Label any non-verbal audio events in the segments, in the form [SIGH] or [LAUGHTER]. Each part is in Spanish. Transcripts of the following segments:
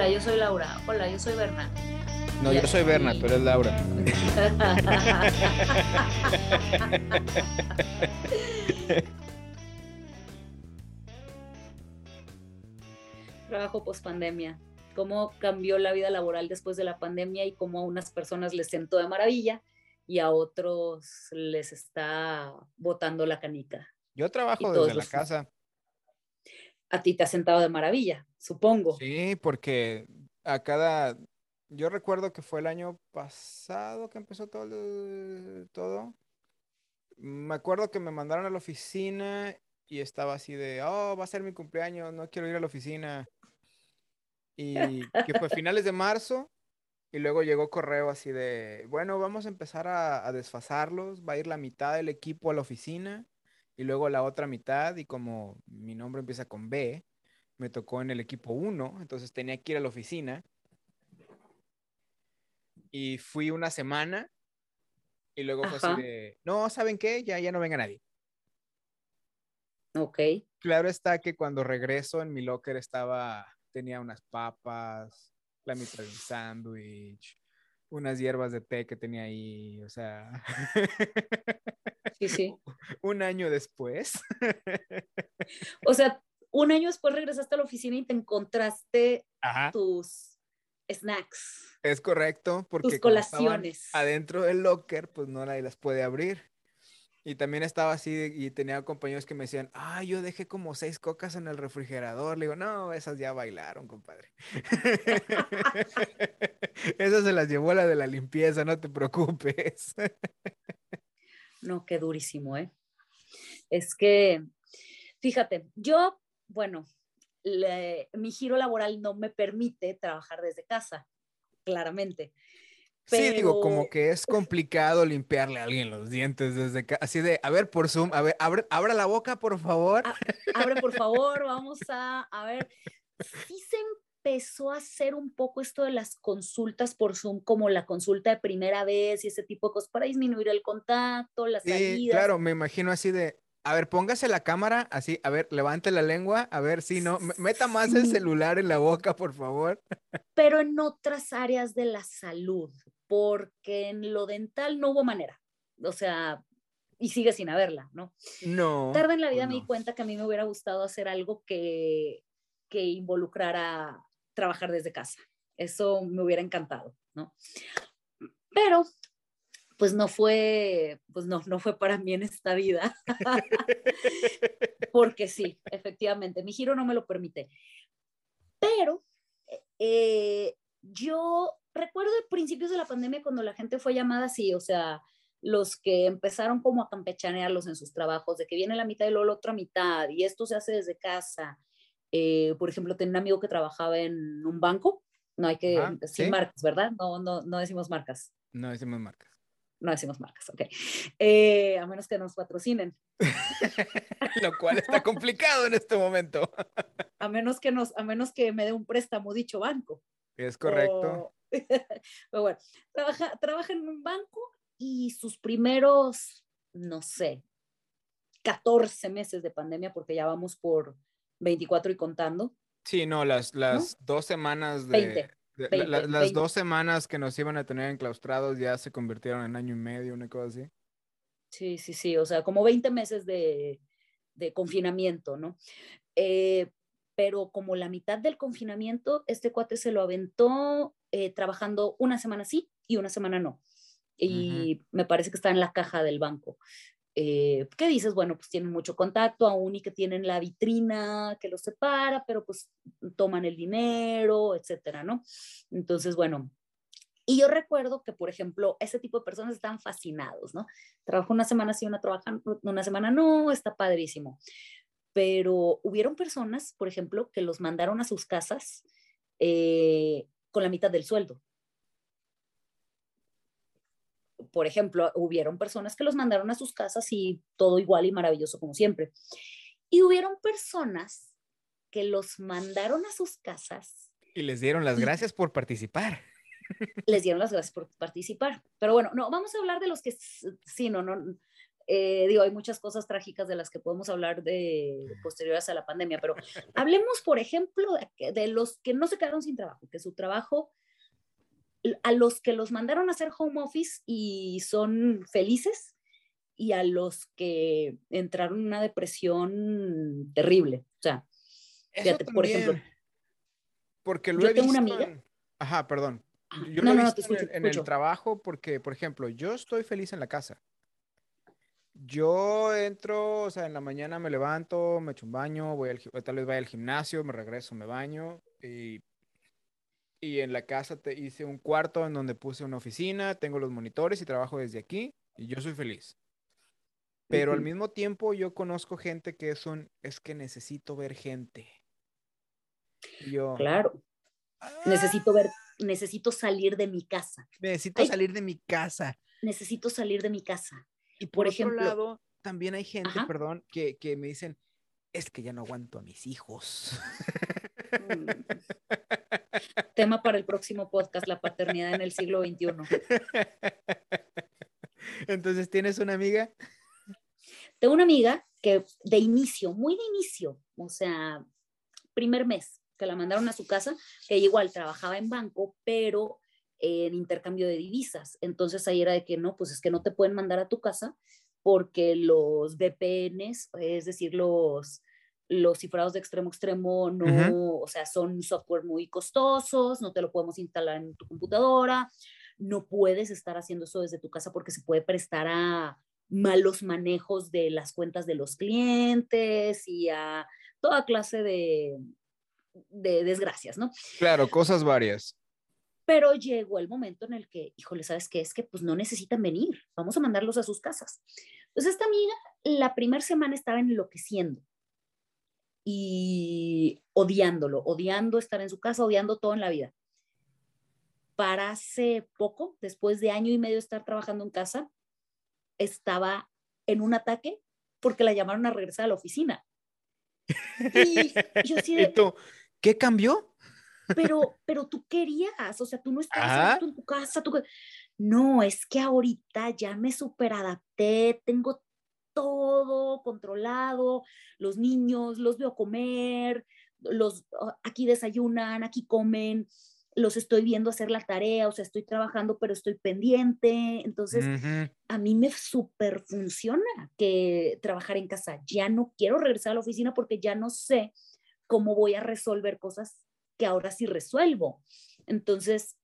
Hola, yo soy Laura. Hola, yo soy Berna. No, yo soy Berna, tú eres Laura. [LAUGHS] Trabajo post pandemia. Cómo cambió la vida laboral después de la pandemia y cómo a unas personas les sentó de maravilla y a otros les está botando la canica. Yo trabajo desde la casa. A ti te ha sentado de maravilla, supongo. Sí, porque a cada, yo recuerdo que fue el año pasado que empezó todo, todo. Me acuerdo que me mandaron a la oficina y estaba así de, oh, va a ser mi cumpleaños, no quiero ir a la oficina. Y [LAUGHS] que fue finales de marzo y luego llegó correo así de, bueno, vamos a empezar a, desfasarlos, va a ir la mitad del equipo a la oficina y luego la otra mitad y como mi nombre empieza con B, me tocó en el equipo 1, entonces tenía que ir a la oficina. Y fui una semana y luego fue así de, no, ¿saben qué? Ya, ya no venga nadie. Ok. Claro está que cuando regreso en mi locker estaba, tenía unas papas, la mitad de un sándwich, unas hierbas de té que tenía ahí, o sea. Sí, sí. [LAUGHS] un año después. o sea, un año después regresaste a la oficina y te encontraste tus snacks. Es correcto, porque tus colaciones. Adentro del locker, pues no nadie las puede abrir. Y también estaba así y tenía compañeros que me decían, ah, yo dejé como seis cocas en el refrigerador. Le digo, no, esas ya bailaron, compadre. [LAUGHS] esas se las llevó la de la limpieza, no te preocupes. no, qué durísimo, ¿eh? Es que, fíjate, yo, bueno, mi giro laboral no me permite trabajar desde casa, claramente. Sí, digo, como que es complicado limpiarle a alguien los dientes desde acá. Así de, a ver, por Zoom, a ver, abre, abra la boca, por favor. abre, por favor, vamos a, a ver. Sí se empezó a hacer un poco esto de las consultas por Zoom, como la consulta de primera vez y ese tipo de cosas para disminuir el contacto, las sí, Claro, me imagino así de, a ver, póngase la cámara, así, a ver, levante la lengua, a ver si no, meta más el celular en la boca, por favor. Pero en otras áreas de la salud, porque en lo dental no hubo manera. O sea, y sigue sin haberla, ¿no? No. Tarde en la vida me di cuenta que a mí me hubiera gustado hacer algo que, que involucrara trabajar desde casa. Eso me hubiera encantado, ¿no? Pero, pues no fue, pues no, no fue para mí en esta vida. [LAUGHS] Porque sí, efectivamente, mi giro no me lo permite. Pero eh, yo recuerdo principios de la pandemia cuando la gente fue llamada así, o sea, los que empezaron como a campechanearlos en sus trabajos, de que viene la mitad y luego la otra mitad, y esto se hace desde casa. Eh, por ejemplo, tenía un amigo que trabajaba en un banco, no hay que decir marcas, ¿verdad? No, no, no decimos marcas. No decimos marcas. No decimos marcas, ok. Eh, a menos que nos patrocinen. [LAUGHS] Lo cual está [LAUGHS] complicado en este momento. a menos que nos, a menos que me dé un préstamo dicho banco. Es correcto. [LAUGHS] Pero bueno, trabaja, trabaja en un banco y sus primeros, no sé, 14 meses de pandemia, porque ya vamos por 24 y contando. Sí, no, las, las dos semanas de... las dos semanas que nos iban a tener enclaustrados ya se convirtieron en año y medio, una cosa así. Sí, sí, sí, o sea, como 20 meses de, de confinamiento, ¿no? Eh, pero como la mitad del confinamiento, este cuate se lo aventó eh, trabajando una semana sí y una semana no. Y me parece que está en la caja del banco. Eh, ¿Qué dices? Bueno, pues tienen mucho contacto aún y que tienen la vitrina que los separa, pero pues toman el dinero, etcétera, ¿no? Entonces, bueno, y yo recuerdo que, por ejemplo, ese tipo de personas están fascinados, ¿no? Trabajo una semana sí, una trabajan, una semana no, está padrísimo pero hubieron personas, por ejemplo, que los mandaron a sus casas eh, con la mitad del sueldo. Por ejemplo, hubieron personas que los mandaron a sus casas y todo igual y maravilloso como siempre. Y hubieron personas que los mandaron a sus casas. Y les dieron las gracias por participar. Les dieron las gracias por participar. Pero bueno, no, vamos a hablar de los que sí, no, no, eh, digo, hay muchas cosas trágicas de las que podemos hablar de posteriores a la pandemia, pero hablemos, por ejemplo, de, de los que no se quedaron sin trabajo, que su trabajo, a los que los mandaron a hacer home office y son felices, y a los que entraron en una depresión terrible. O sea, fíjate, por ejemplo. Porque lo yo he tengo una visto amiga. en- Ajá, perdón. Ah, Yo no, lo he no, no, visto te en el- escucho, en, el escucho. trabajo porque, por ejemplo, yo estoy feliz en la casa. Yo entro, o sea, en la mañana me levanto, me echo un baño, voy al, tal vez vaya al gimnasio, me regreso, me baño y, y en la casa te hice un cuarto en donde puse una oficina, tengo los monitores y trabajo desde aquí y yo soy feliz. Pero al mismo tiempo yo conozco gente que es un, es que necesito ver gente. Y yo, Claro, necesito ver, necesito salir de mi casa, necesito Ay. salir de mi casa. necesito salir de mi casa. Y Por por, otro ejemplo- lado, también hay gente, Ajá. perdón, que, que me dicen, es que ya no aguanto a mis hijos. [LAUGHS] Tema para el próximo podcast, la paternidad en el siglo XXI. [LAUGHS] Entonces, ¿tienes una amiga? Tengo una amiga que de inicio, muy de inicio, o sea, primer mes que la mandaron a su casa, que igual trabajaba en banco, pero en intercambio de divisas. Entonces ahí era de que no, pues es que no te pueden mandar a tu casa porque los VPNs, es decir, los, los cifrados de extremo a extremo, no, o sea, son software muy costosos, no te lo podemos instalar en tu computadora, no puedes estar haciendo eso desde tu casa porque se puede prestar a malos manejos de las cuentas de los clientes y a toda clase de, de desgracias, ¿no? Claro, cosas varias. Pero llegó el momento en el que, híjole, ¿sabes qué? Es que pues no necesitan venir, vamos a mandarlos a sus casas. Entonces esta amiga la primera semana estaba enloqueciendo y odiándolo, odiando estar en su casa, odiando todo en la vida. Para hace poco, después de año y medio de estar trabajando en casa, estaba en un ataque porque la llamaron a regresar a la oficina. [LAUGHS] Y yo así de, ¿Y tú, qué cambió? Pero, pero tú querías, o sea, tú no estabas en tu casa, tú no, es que ahorita ya me superadapté, tengo todo controlado, los niños los veo comer, los ah, aquí desayunan, aquí comen, los estoy viendo hacer la tarea, o sea, estoy trabajando, pero estoy pendiente, entonces a mí me súper funciona que trabajar en casa. Ya no quiero regresar a la oficina porque ya no sé cómo voy a resolver cosas que ahora sí resuelvo. Entonces,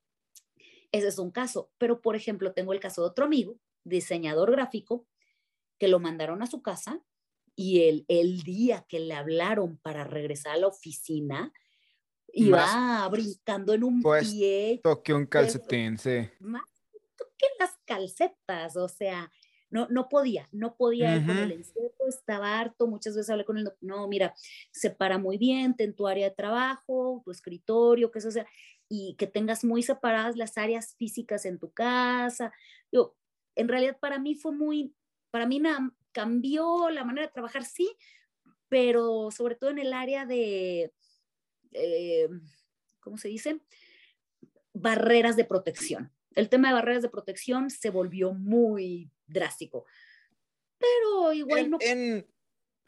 ese es un caso. Pero, por ejemplo, tengo el caso de otro amigo, diseñador gráfico, que lo mandaron a su casa y el, el día que le hablaron para regresar a la oficina, iba brincando en un Pues, pie Toqué un calcetín, sí. más que las calcetas, o sea, no, no podía, no podía él con el encierro, estaba harto, muchas veces hablé con él, no, mira, separa muy bien, ten tu área de trabajo, tu escritorio, que eso sea, y que tengas muy separadas las áreas físicas en tu casa. Yo, en realidad para mí fue muy, para mí na- cambió la manera de trabajar, sí, pero sobre todo en el área de, eh, ¿cómo se dice? Barreras de protección. El tema de barreras de protección se volvió muy drástico. Pero igual En- no. en-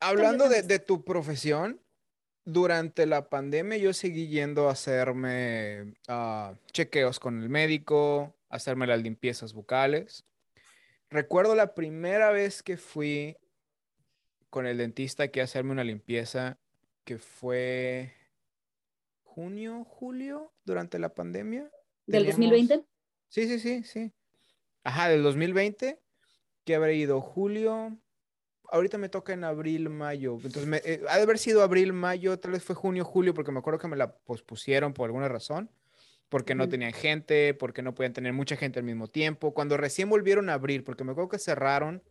hablando de, tu profesión, durante la pandemia yo seguí yendo a hacerme ah, chequeos con el médico, hacerme las limpiezas bucales. Recuerdo la primera vez que fui con el dentista a hacerme una limpieza, que fue junio, julio, durante la pandemia. ¿Del Teníamos- 2020? Sí, sí, sí, sí. Ajá, del 2020, que habrá ido julio. Ahorita me toca en abril, mayo. Entonces, me- eh, ha de haber sido abril, mayo, tal vez fue junio, julio, porque me acuerdo que me la pospusieron por alguna razón. Porque no Ujú. tenían gente, porque no podían tener mucha gente al mismo tiempo. Cuando recién volvieron a abrir, porque me acuerdo que cerraron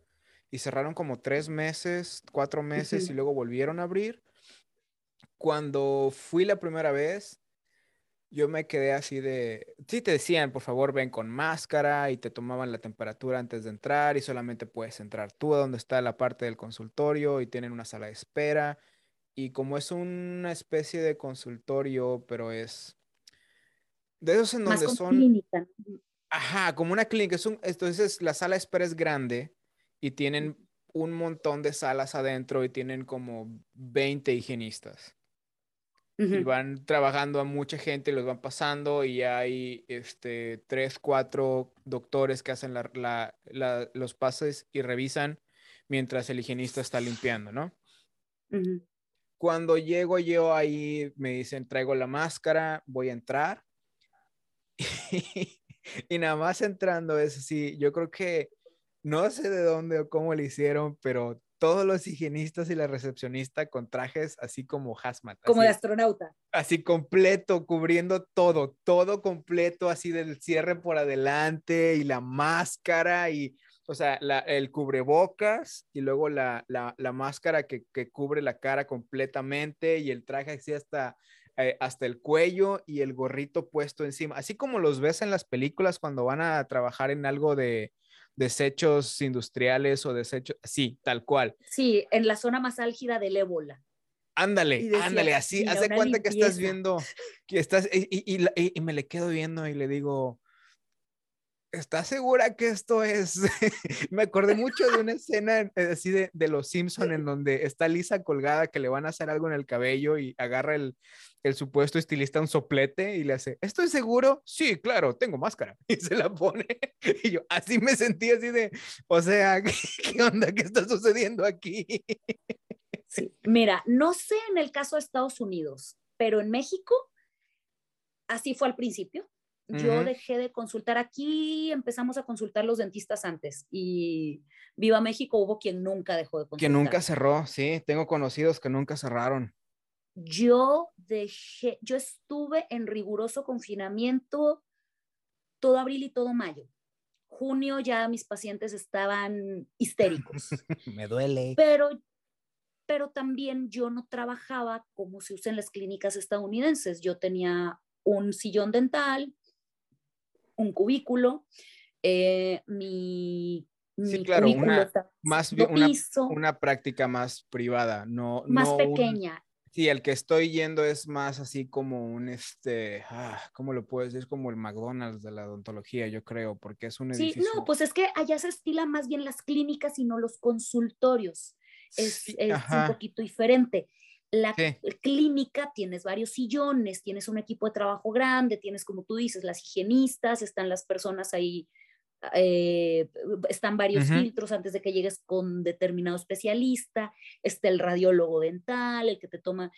y cerraron como tres meses, cuatro meses y luego volvieron a abrir. Cuando fui la primera vez, yo me quedé así de, sí te decían, por favor, ven con máscara y te tomaban la temperatura antes de entrar y solamente puedes entrar tú a donde está la parte del consultorio y tienen una sala de espera. Y como es una especie de consultorio, pero es de esos en Más donde son, clínica. ajá, como una clínica, es un, entonces la sala de espera es grande y tienen un montón de salas adentro y tienen como 20 higienistas. Y van trabajando a mucha gente, los van pasando y hay este, tres, cuatro doctores que hacen los pases y revisan mientras el higienista está limpiando, ¿no? Cuando llego yo ahí, me dicen, traigo la máscara, voy a entrar. [LAUGHS] y nada más entrando es así, yo creo que no sé de dónde o cómo lo hicieron, pero todos los higienistas y la recepcionista con trajes así como hazmat. Como de astronauta. Así completo, cubriendo todo, todo completo, así del cierre por adelante y la máscara y, o sea, el cubrebocas y luego la, máscara que, cubre la cara completamente y el traje así hasta, eh, hasta el cuello y el gorrito puesto encima, así como los ves en las películas cuando van a trabajar en algo de, desechos industriales o desechos, sí, tal cual. Sí, en la zona más álgida del ébola. Ándale, ándale, así, haz de cuenta que estás viendo, que estás, y, y, me le quedo viendo y le digo, ¿estás segura que esto es? [LAUGHS] me acordé mucho de una escena eh, así de, de Los Simpson en donde está Lisa colgada que le van a hacer algo en el cabello y agarra el, el supuesto estilista un soplete y le hace, ¿estoy seguro? Sí, claro, tengo máscara. [LAUGHS] Y se la pone. [LAUGHS] Y yo así me sentí así de, o sea, ¿qué, onda? ¿Qué está sucediendo aquí? Sí. Mira, no sé en el caso de Estados Unidos, pero en México así fue al principio. Yo dejé de consultar aquí, empezamos a consultar los dentistas antes y Viva México hubo quien nunca dejó de consultar. Que nunca cerró, sí, tengo conocidos que nunca cerraron yo dejé, yo estuve en riguroso confinamiento todo abril y todo mayo. Junio ya mis pacientes estaban histéricos. [LAUGHS] Me duele. Pero, pero también yo no trabajaba como se usa en las clínicas estadounidenses. Yo tenía un sillón dental, un cubículo, eh, mi Sí, claro, una, más una, una, práctica más privada, no más pequeña. Sí, el que estoy yendo es más así como un, este, ah, ¿cómo lo puedes decir? Como el McDonald's de la odontología, yo creo, porque es un edificio. Sí, no, pues es que allá se estila más bien las clínicas y no los consultorios. Es, un poquito diferente. La clínica tienes varios sillones, tienes un equipo de trabajo grande, tienes, como tú dices, las higienistas, están las personas ahí eh, están varios filtros antes de que llegues con determinado especialista, está el radiólogo dental, el que te toma.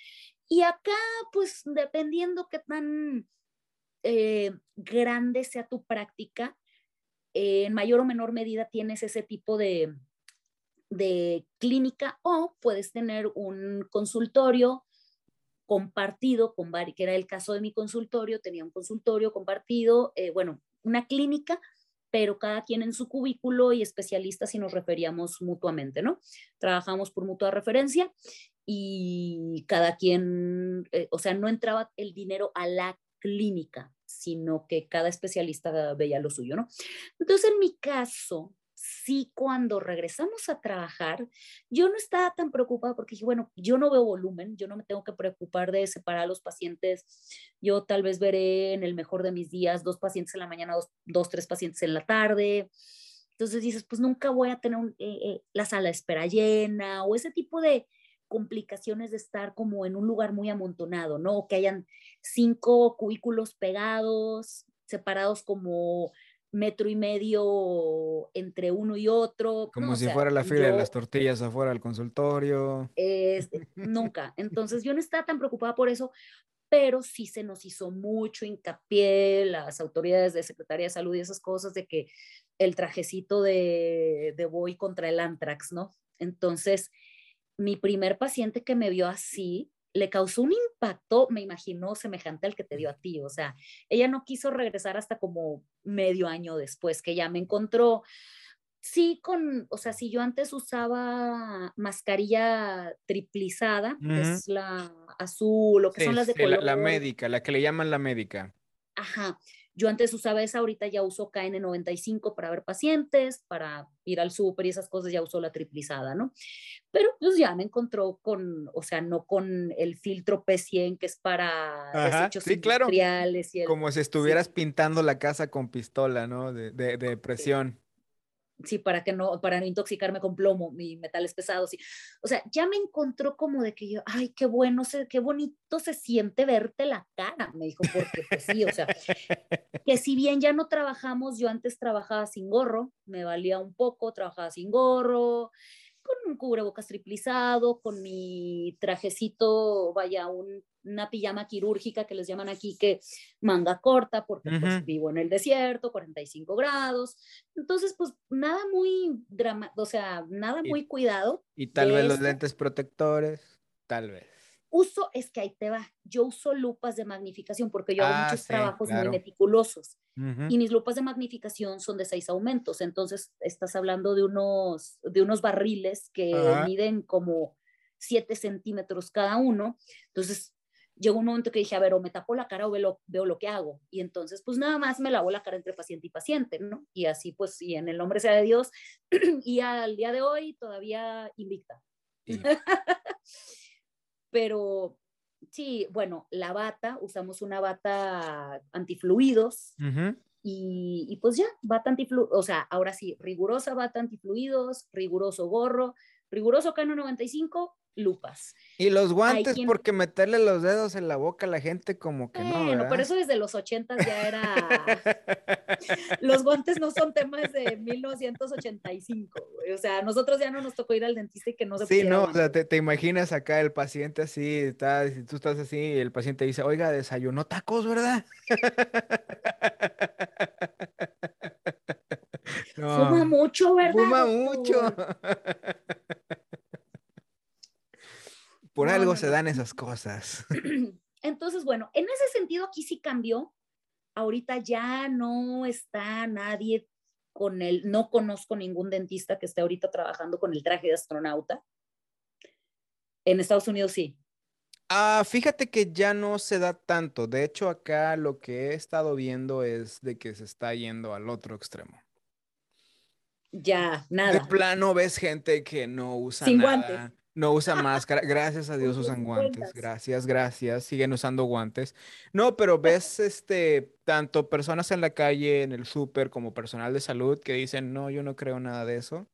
Y acá, pues dependiendo qué tan eh, grande sea tu práctica, eh, en mayor o menor medida tienes ese tipo de, de clínica o puedes tener un consultorio compartido con que era el caso de mi consultorio, tenía un consultorio compartido, bueno, una clínica pero cada quien en su cubículo y especialistas y nos referíamos mutuamente, ¿no? Trabajamos por mutua referencia y cada quien, eh, o sea, no entraba el dinero a la clínica, sino que cada especialista veía lo suyo, ¿no? Entonces, en mi caso, sí cuando regresamos a trabajar, yo no estaba tan preocupada porque dije, bueno, yo no veo volumen, yo no me tengo que preocupar de separar a los pacientes, yo tal vez veré en el mejor de mis días dos pacientes en la mañana, dos, tres pacientes en la tarde. Entonces dices, pues nunca voy a tener eh, eh, la sala de espera llena o ese tipo de complicaciones de estar como en un lugar muy amontonado, ¿no? Que hayan cinco cubículos pegados, separados como metro y medio entre uno y otro. Como si fuera la fila de las tortillas afuera del consultorio. nunca. Entonces yo no estaba tan preocupada por eso, pero sí se nos hizo mucho hincapié las autoridades de Secretaría de Salud y esas cosas de que el trajecito de, de voy contra el antrax, ¿no? Entonces, mi primer paciente que me vio así, le causó un impacto, me imagino, semejante al que te dio a ti. O sea, ella no quiso regresar hasta como medio año después que ya me encontró. Sí, con, o sea, si yo antes usaba mascarilla triplizada, que es la azul, o que son las de color. La, la médica, la que le llaman la médica. Ajá. Yo antes usaba esa, ahorita ya uso KN95 para ver pacientes, para ir al súper y esas cosas, ya uso la triplizada, ¿no? Pero pues ya me encontró con, o sea, no con el filtro P100 que es para desechos sí, industriales. Claro. Como si estuvieras pintando la casa con pistola, ¿no? De, de, de presión. Sí, para que no, para no intoxicarme con plomo y metales pesados. Y, o sea, ya me encontró como de que yo, ay, qué bueno, qué bonito se siente verte la cara, me dijo, porque pues sí, o sea, que si bien ya no trabajamos, yo antes trabajaba sin gorro, me valía un poco, trabajaba sin gorro, con un cubrebocas triplizado, con mi trajecito, vaya, una pijama quirúrgica que les llaman aquí, que manga corta, porque pues, vivo en el desierto, 45 grados. Entonces, pues nada muy dramático, o sea, nada muy cuidado. Y tal vez los lentes protectores, tal vez uso, es que ahí te va, yo uso lupas de magnificación porque yo hago ah, muchos trabajos muy meticulosos y mis lupas de magnificación son de seis aumentos, entonces estás hablando de unos, de unos barriles que miden como siete centímetros cada uno, entonces llegó un momento que dije, a ver, o me tapo la cara o veo, veo, lo que hago. Y entonces, pues nada más me lavo la cara entre paciente y paciente, ¿no? Y así, pues, y en el nombre sea de Dios, [CLEARS THROAT] y al día de hoy todavía invicta. [LAUGHS] Pero sí, bueno, la bata, usamos una bata antifluidos. y, y, pues ya, bata antifluidos, o sea, ahora sí, rigurosa bata antifluidos, riguroso gorro, riguroso Cano 95, lupas. Y los guantes, porque meterle los dedos en la boca a la gente como que no. Bueno, pero eso desde los 80 ya era. [LAUGHS] [LAUGHS] los guantes no son temas de 1985, O sea, nosotros ya no nos tocó ir al dentista y que no se Sí, no, o sea, te, imaginas acá el paciente así, está, tú estás así, y el paciente dice, oiga, desayunó tacos, ¿verdad? [LAUGHS] Fuma mucho, ¿verdad? Fuma mucho. Por algo se dan esas cosas. [CLEARS THROAT] Entonces, bueno, en ese sentido aquí sí cambió. Ahorita ya no está nadie con el, no conozco ningún dentista que esté ahorita trabajando con el traje de astronauta. En Estados Unidos sí. Ah, fíjate que ya no se da tanto. De hecho, acá lo que he estado viendo es de que se está yendo al otro extremo. Ya, nada. De plano ves gente que no usa Sin Guantes. No usa [LAUGHS] máscara. Gracias a Dios usan guantes. Gracias, gracias. Siguen usando guantes. No, pero ves este tanto personas en la calle, en el súper, como personal de salud que dicen, no, yo no creo nada de eso.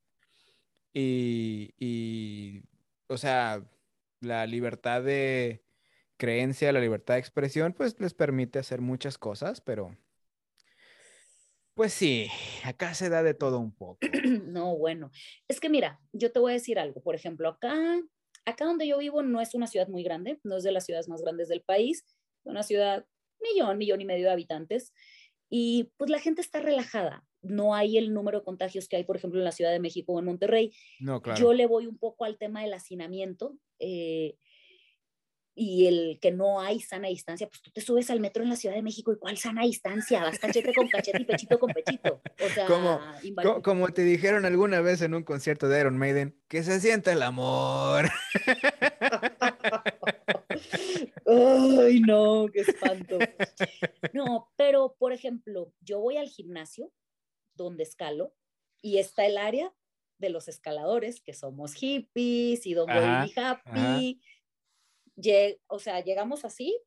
Y, y, o sea, la libertad de creencia, la libertad de expresión, pues les permite hacer muchas cosas, pero pues sí, acá se da de todo un poco. [CLEARS THROAT] No, bueno, es que mira, yo te voy a decir algo. Por ejemplo, acá, acá donde yo vivo no es una ciudad muy grande, no es de las ciudades más grandes del país, es una ciudad millón, millón y medio de habitantes, y pues la gente está relajada. No hay el número de contagios que hay, por ejemplo, en la Ciudad de México o en Monterrey. No, claro. Yo le voy un poco al tema del hacinamiento. Eh, y el que no hay sana distancia, pues tú te subes al metro en la Ciudad de México y cuál sana distancia, vas cachete con cachete y pechito con pechito. O sea, como, como te dijeron alguna vez en un concierto de Iron Maiden, que se sienta el amor. [LAUGHS] Ay, no, qué espanto. No, pero por ejemplo, yo voy al gimnasio donde escalo y está el área de los escaladores, que somos hippies y donde voy happy o sea, llegamos así,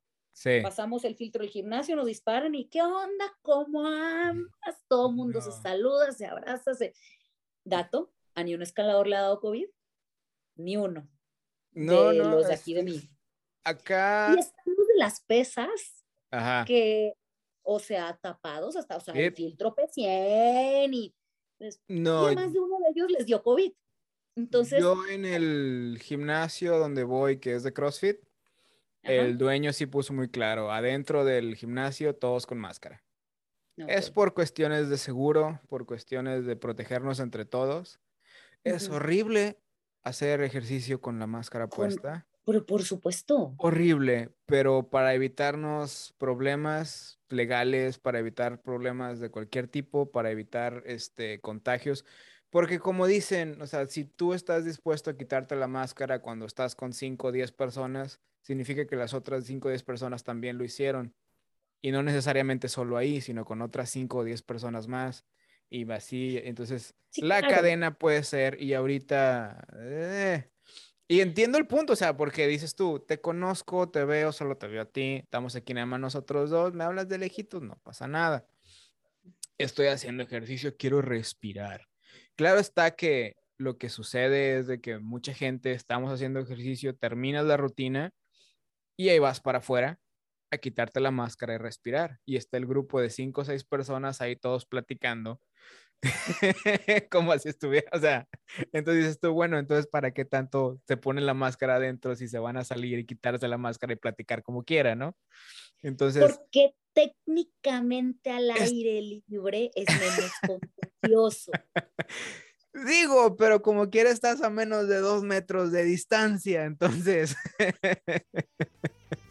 pasamos el filtro del gimnasio, nos disparan y ¿qué onda? ¿Cómo andas? Todo el mundo se saluda, se abraza, se... Dato, a ni un escalador le ha dado COVID, ni uno. No, de los de aquí de mí. Acá. Y estamos de las pesas que, o sea, tapados hasta, o sea, el filtro P100 y, no. y más de uno de ellos les dio COVID. Entonces. Yo en el gimnasio donde voy, que es de CrossFit, el dueño sí puso muy claro, adentro del gimnasio todos con máscara. Es por cuestiones de seguro, por cuestiones de protegernos entre todos. Es horrible hacer ejercicio con la máscara puesta. Por, por supuesto. Horrible, pero para evitarnos problemas legales, para evitar problemas de cualquier tipo, para evitar este, contagios, porque como dicen, o sea, si tú estás dispuesto a quitarte la máscara cuando estás con 5 o 10 personas, significa que las otras 5 o 10 personas también lo hicieron. Y no necesariamente solo ahí, sino con otras 5 o 10 personas más. Y así, entonces, la cadena puede ser, y ahorita... Eh, y entiendo el punto, o sea, porque dices tú, te conozco, te veo, solo te veo a ti, estamos aquí nada más nosotros dos, me hablas de lejitos, no pasa nada. Estoy haciendo ejercicio, quiero respirar Claro está que lo que sucede es de que mucha gente estamos haciendo ejercicio, terminas la rutina y ahí vas para afuera a quitarte la máscara y respirar. Y está el grupo de cinco o seis personas ahí todos platicando. [LAUGHS] como si estuviera, o sea, entonces dices tú, bueno, entonces ¿para qué tanto se ponen la máscara adentro si se van a salir y quitarse la máscara y platicar como quiera, ¿no? Entonces... Porque técnicamente al aire libre es menos contagioso. [LAUGHS] Digo, pero como quiera estás a menos de dos metros de distancia, entonces... [LAUGHS]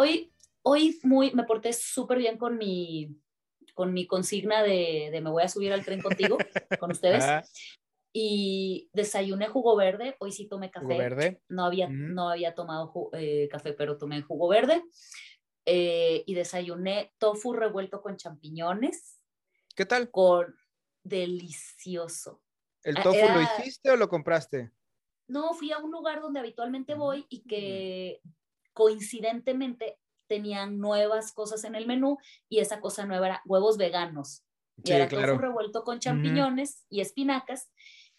Hoy, hoy muy, me porté súper bien con mi, con mi consigna de, de, me voy a subir al tren contigo, [LAUGHS] con ustedes. Y desayuné jugo verde, hoy sí tomé café. ¿Jugo verde? No había, no había tomado eh, café, pero tomé jugo verde. Eh, y desayuné tofu revuelto con champiñones. ¿Qué tal? Con delicioso. ¿El ah, tofu lo hiciste o lo compraste? No, fui a un lugar donde habitualmente voy y que coincidentemente tenían nuevas cosas en el menú y esa cosa nueva era huevos veganos. Y era tofu revuelto con champiñones y espinacas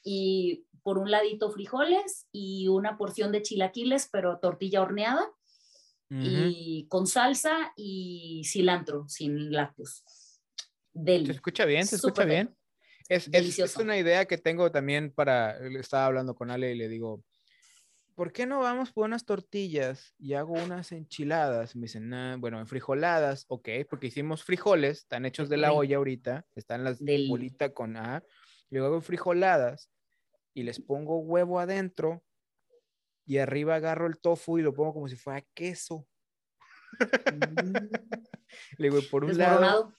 y por un ladito frijoles y una porción de chilaquiles, pero tortilla horneada y con salsa y cilantro sin lácteos. Se escucha bien, se escucha bien. Es, es, es, una idea que tengo también para, estaba hablando con Ale y le digo, ¿por qué no vamos por unas tortillas y hago unas enchiladas? Me dicen, nah, bueno, frijoladas, ok, porque hicimos frijoles, están hechos de la olla ahorita, están las de bolita con A, luego hago frijoladas y les pongo huevo adentro y arriba agarro el tofu y lo pongo como si fuera queso. Mm. [LAUGHS] le digo, por un lado...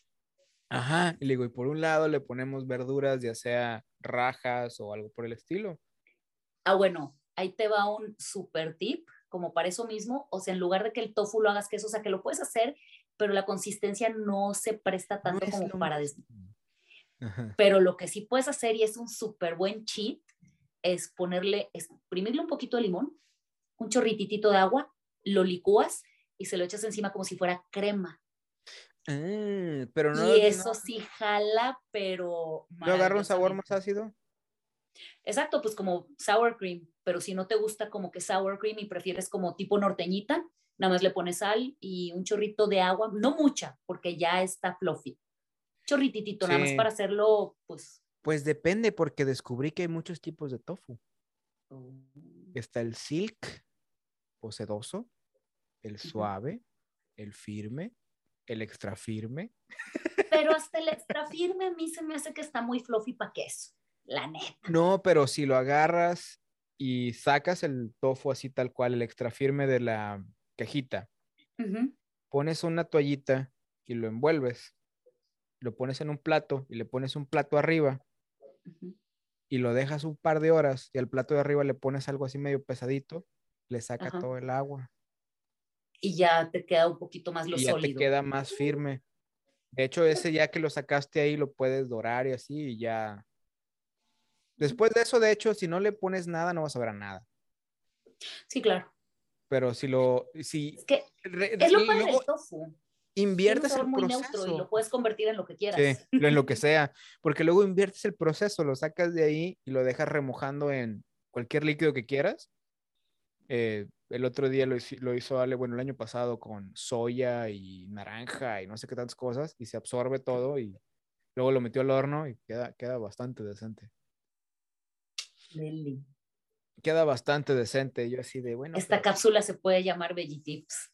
Ajá, y le digo, y por un lado le ponemos verduras, ya sea rajas o algo por el estilo. Ah, bueno, ahí te va un super tip, como para eso mismo, o sea, en lugar de que el tofu lo hagas queso, o sea, que lo puedes hacer, pero la consistencia no se presta tanto como para... Pero lo que sí puedes hacer, y es un súper buen cheat, es ponerle, exprimirle un poquito de limón, un chorrititito de agua, lo licúas y se lo echas encima como si fuera crema. Ah, pero no, y eso sí jala, pero... ¿No agarra un sabor más ácido? Exacto, pues como sour cream, pero si no te gusta como que sour cream y prefieres como tipo norteñita, nada más le pones sal y un chorrito de agua, no mucha, porque ya está fluffy. Chorrititito, nada más para hacerlo, pues. Pues depende, porque descubrí que hay muchos tipos de tofu. Oh. Está el silk, o sedoso, el suave, el firme, el extra firme. [LAUGHS] Pero hasta el extra firme a mí se me hace que está muy fluffy para queso la neta. No, pero si lo agarras y sacas el tofu así tal cual, el extra firme de la cajita, pones una toallita y lo envuelves, lo pones en un plato y le pones un plato arriba y lo dejas un par de horas y al plato de arriba le pones algo así medio pesadito, le saca todo el agua. Y ya te queda un poquito más lo y ya te queda más firme. De hecho, ese ya que lo sacaste ahí lo puedes dorar y así y ya Después de eso, de hecho, si no le pones nada, no vas a ver a nada. Sí, claro. Pero si lo, si... Es que es lo padre del tofu. Inviertes el muy proceso. Neutro y lo puedes convertir en lo que quieras. Sí, en lo que sea. Porque luego inviertes el proceso, lo sacas de ahí y lo dejas remojando en cualquier líquido que quieras. Eh, el otro día lo, lo, hizo Ale, bueno, el año pasado con soya y naranja y no sé qué tantas cosas y se absorbe todo y luego lo metió al horno y queda, queda bastante decente. Queda bastante decente. Yo así de, bueno. Esta cápsula se puede llamar Tips.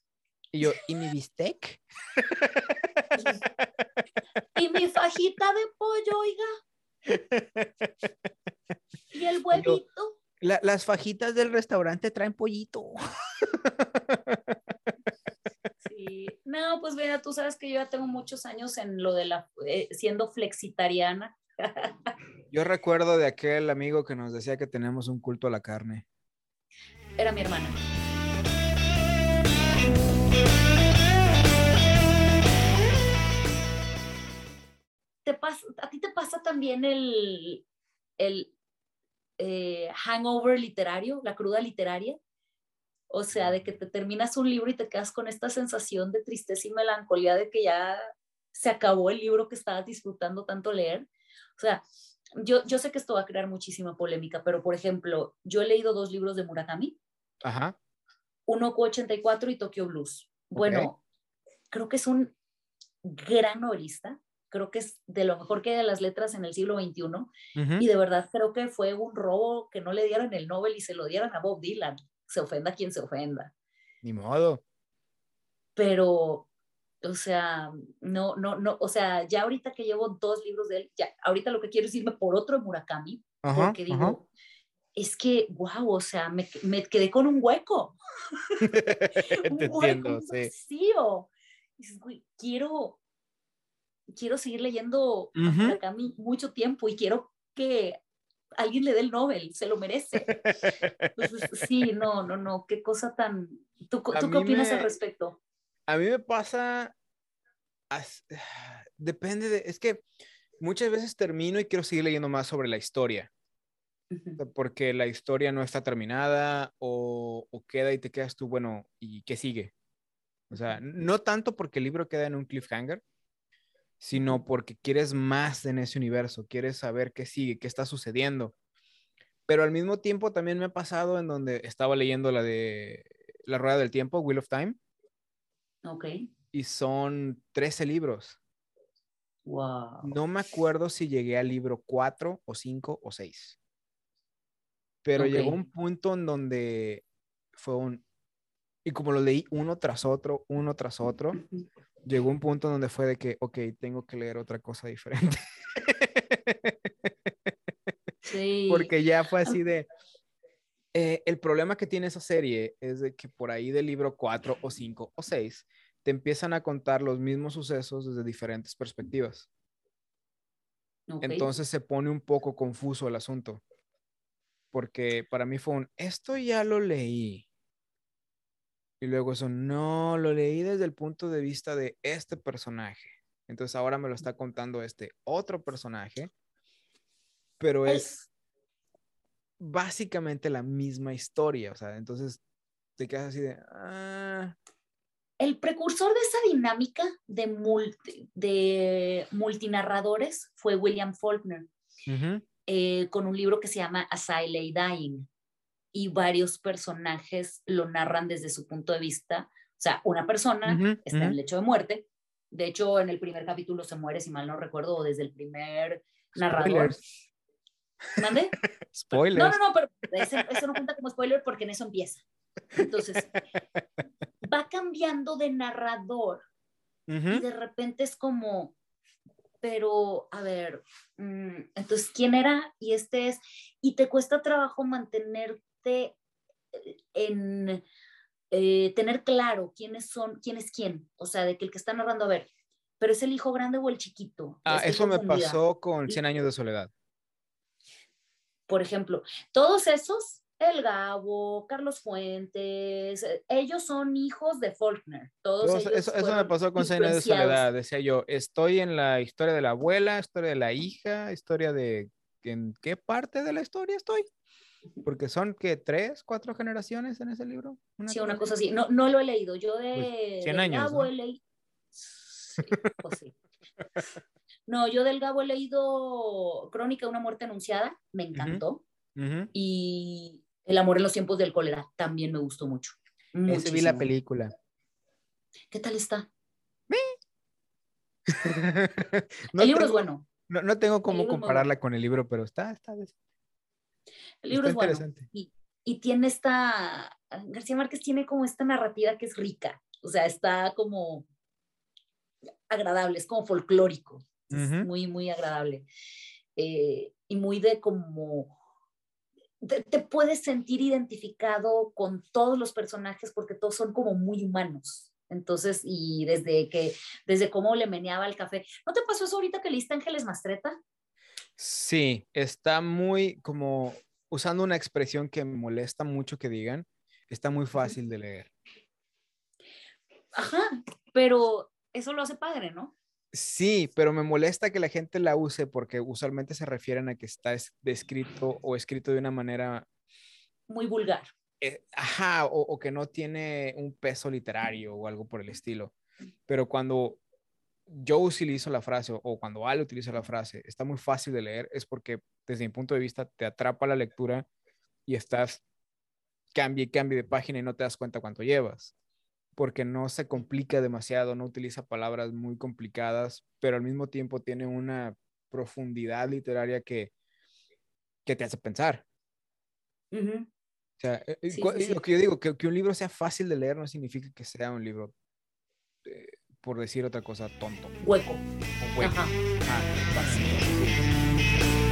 Y yo, ¿y mi bistec? [LAUGHS] ¿Y mi fajita de pollo, oiga? ¿Y el huevito? las fajitas del restaurante traen pollito. Sí. No, pues mira, tú sabes que yo ya tengo muchos años en lo de la, eh, siendo flexitariana. Yo recuerdo de aquel amigo que nos decía que tenemos un culto a la carne. Era mi hermana. te pasa, a ti te pasa también el, el eh, hangover literario, la cruda literaria. O sea, de que te terminas un libro y te quedas con esta sensación de tristeza y melancolía de que ya se acabó el libro que estabas disfrutando tanto leer. O sea, yo, yo sé que esto va a crear muchísima polémica, pero por ejemplo, yo he leído dos libros de Murakami. Ajá. Uno 84 y Tokyo Blues. Bueno, creo que es un gran novelista, creo que es de lo mejor que hay de las letras en el siglo XXI y de verdad creo que fue un robo que no le dieran el Nobel y se lo dieran a Bob Dylan, se ofenda quien se ofenda. Ni modo. Pero, o sea, no, no, no, o sea, ya ahorita que llevo dos libros de él, ya, ahorita lo que quiero es irme por otro de Murakami, porque digo, es que, wow, o sea, me, me quedé con un hueco. [LAUGHS] un hueco, un vacío. quiero, quiero seguir leyendo Murakami mucho tiempo y quiero que alguien le dé el Nobel, se lo merece. [LAUGHS] sí, no, no, no, qué cosa tan... ¿Tú, ¿tú qué opinas al respecto? A mí me pasa... [SIGHS] Depende de... Es que muchas veces termino y quiero seguir leyendo más sobre la historia. Porque la historia no está terminada o, o, queda y te quedas tú, bueno, ¿y qué sigue? O sea, no tanto porque el libro queda en un cliffhanger, sino porque quieres más en ese universo, quieres saber qué sigue, qué está sucediendo. Pero al mismo tiempo también me ha pasado en donde estaba leyendo la de La Rueda del Tiempo, Wheel of Time. Ok. Y son 13 libros. Wow. No me acuerdo si llegué al libro 4 o 5 o 6. Pero llegó un punto en donde fue un... Y como lo leí uno tras otro, uno tras otro, [LAUGHS] llegó un punto donde fue de que, ok, tengo que leer otra cosa diferente. [LAUGHS] Sí. Porque ya fue así de... Eh, el problema que tiene esa serie es de que por ahí del libro 4 o 5 o 6 te empiezan a contar los mismos sucesos desde diferentes perspectivas. Entonces se pone un poco confuso el asunto. Porque para mí fue un, esto ya lo leí. Y luego eso, no, lo leí desde el punto de vista de este personaje. Entonces ahora me lo está contando este otro personaje, pero es básicamente la misma historia. O sea, entonces te quedas así de... Ah". El precursor de esa dinámica de, de multinarradores fue William Faulkner, eh, con un libro que se llama As I Lay Dying y varios personajes lo narran desde su punto de vista. O sea, una persona está en el lecho de muerte. De hecho, en el primer capítulo se muere, si mal no recuerdo, desde el primer narrador. ¿Mande? Spoilers. No, no, no, pero eso, no cuenta como spoiler porque en eso empieza. Entonces, va cambiando de narrador y de repente es como, pero a ver, mm, entonces, ¿quién era? Y este es, y te cuesta trabajo mantener eh, en eh, tener claro quiénes son, quién es quién, o sea, de que el que está narrando, a ver, pero es el hijo grande o el chiquito. Ah, eso me pasó con 100 años de soledad. Por ejemplo, todos esos, el Gabo, Carlos Fuentes, eh, ellos son hijos de Faulkner. Todos, eso, eso, me pasó con 100 años de soledad. Decía yo, estoy en la historia de la abuela, historia de la hija, historia de en qué parte de la historia estoy. Porque son que tres, cuatro generaciones en ese libro. sí, una cosa así. No, no lo he leído. Yo de, 100 pues, años, Gabo he leído. Pues [LAUGHS] ¿no? yo del Gabo he leído Crónica de una muerte anunciada, me encantó. Y El amor en los tiempos del cólera también me gustó mucho. Ese vi la película. ¿Qué tal está? [LAUGHS] el libro es bueno. No, no tengo cómo compararla con el libro, pero está, está, el libro es bueno. Y, y, tiene esta, García Márquez tiene como esta narrativa que es rica, o sea, está como agradable, es como folclórico, es muy, muy agradable. Eh, y muy de como, te, te, puedes sentir identificado con todos los personajes porque todos son como muy humanos. Entonces, y desde que, desde cómo le meneaba el café. ¿No te pasó eso ahorita que leíste Ángeles Mastreta? Sí, está muy como usando una expresión que me molesta mucho que digan, está muy fácil de leer. Ajá, pero eso lo hace padre, ¿no? Sí, pero me molesta que la gente la use porque usualmente se refieren a que está descrito o escrito de una manera muy vulgar. Eh, ajá, o, que no tiene un peso literario o algo por el estilo. Pero cuando yo utilizo la frase o cuando Ale utiliza la frase, está muy fácil de leer, es porque desde mi punto de vista te atrapa la lectura y estás cambie y cambie de página y no te das cuenta cuánto llevas porque no se complica demasiado, no utiliza palabras muy complicadas, pero al mismo tiempo tiene una profundidad literaria que, que te hace pensar. O sea, eh, eh, lo que yo digo, que, que, un libro sea fácil de leer no significa que sea un libro, eh, por decir otra cosa, tonto. Hueco. hueco. Ajá. Ah, fácil.